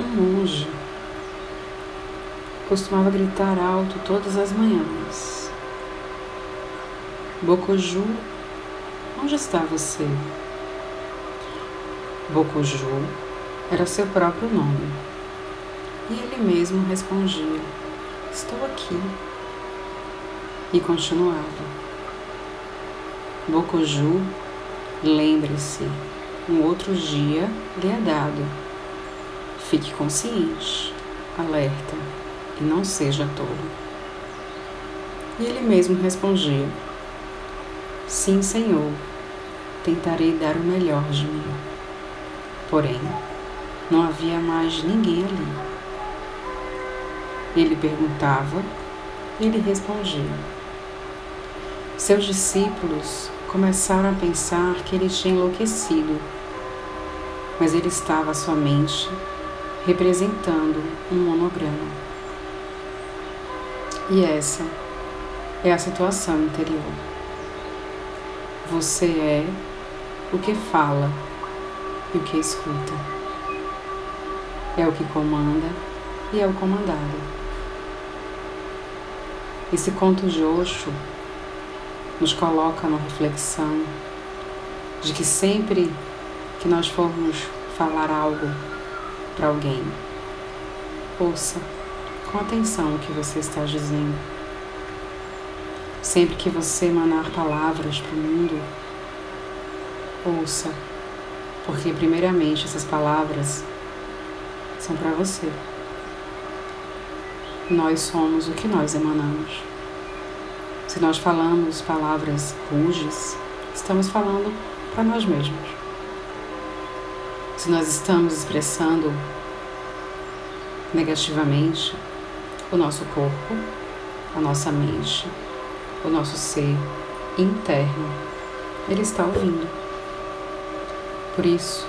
Um monge costumava gritar alto todas as manhãs. Bocoju, onde está você? Bocoju era seu próprio nome. E ele mesmo respondia: Estou aqui. E continuava: Bocoju, lembre-se, um outro dia lhe é dado. Fique consciente, alerta e não seja tolo. E ele mesmo respondia: Sim, Senhor, tentarei dar o melhor de mim. Porém, não havia mais ninguém ali. Ele perguntava, ele respondia. Seus discípulos começaram a pensar que ele tinha enlouquecido, mas ele estava somente representando um monograma. E essa é a situação interior. Você é o que fala e o que escuta. É o que comanda e é o comandado. Esse conto de Osho nos coloca na reflexão de que sempre que nós formos falar algo para alguém, ouça com atenção o que você está dizendo. Sempre que você emanar palavras para o mundo, ouça, porque primeiramente essas palavras são para você. Nós somos o que nós emanamos. Se nós falamos palavras ruges, estamos falando para nós mesmos. Se nós estamos expressando negativamente o nosso corpo, a nossa mente, o nosso ser interno, ele está ouvindo. Por isso,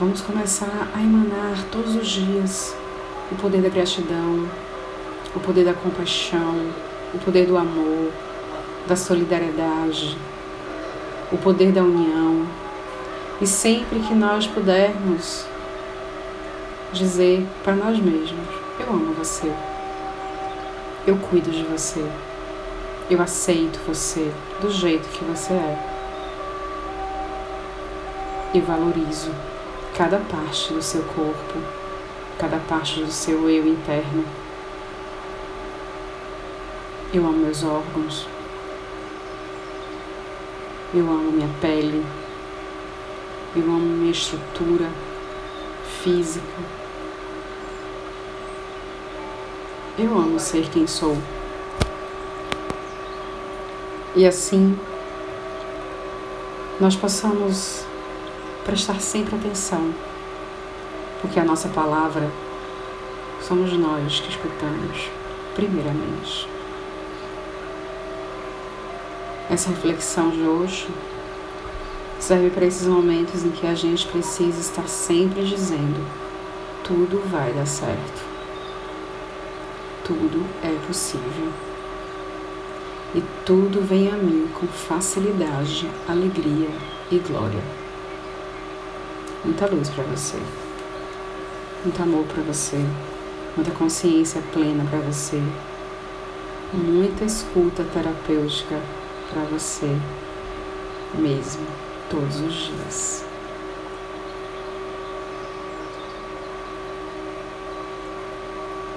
vamos começar a emanar todos os dias o poder da gratidão, o poder da compaixão, o poder do amor, da solidariedade, o poder da união. E sempre que nós pudermos dizer para nós mesmos: Eu amo você, eu cuido de você, eu aceito você do jeito que você é. E valorizo cada parte do seu corpo, cada parte do seu eu interno. Eu amo meus órgãos. Eu amo minha pele. Amo minha estrutura física. Eu amo ser quem sou. E assim nós possamos prestar sempre atenção, porque a nossa palavra somos nós que escutamos, primeiramente. Essa reflexão de hoje serve para esses momentos em que a gente precisa estar sempre dizendo: tudo vai dar certo, tudo é possível. E tudo vem a mim com facilidade, alegria e glória. Muita luz para você, muito amor para você, muita consciência plena para você, muita escuta terapêutica para você mesmo todos os dias.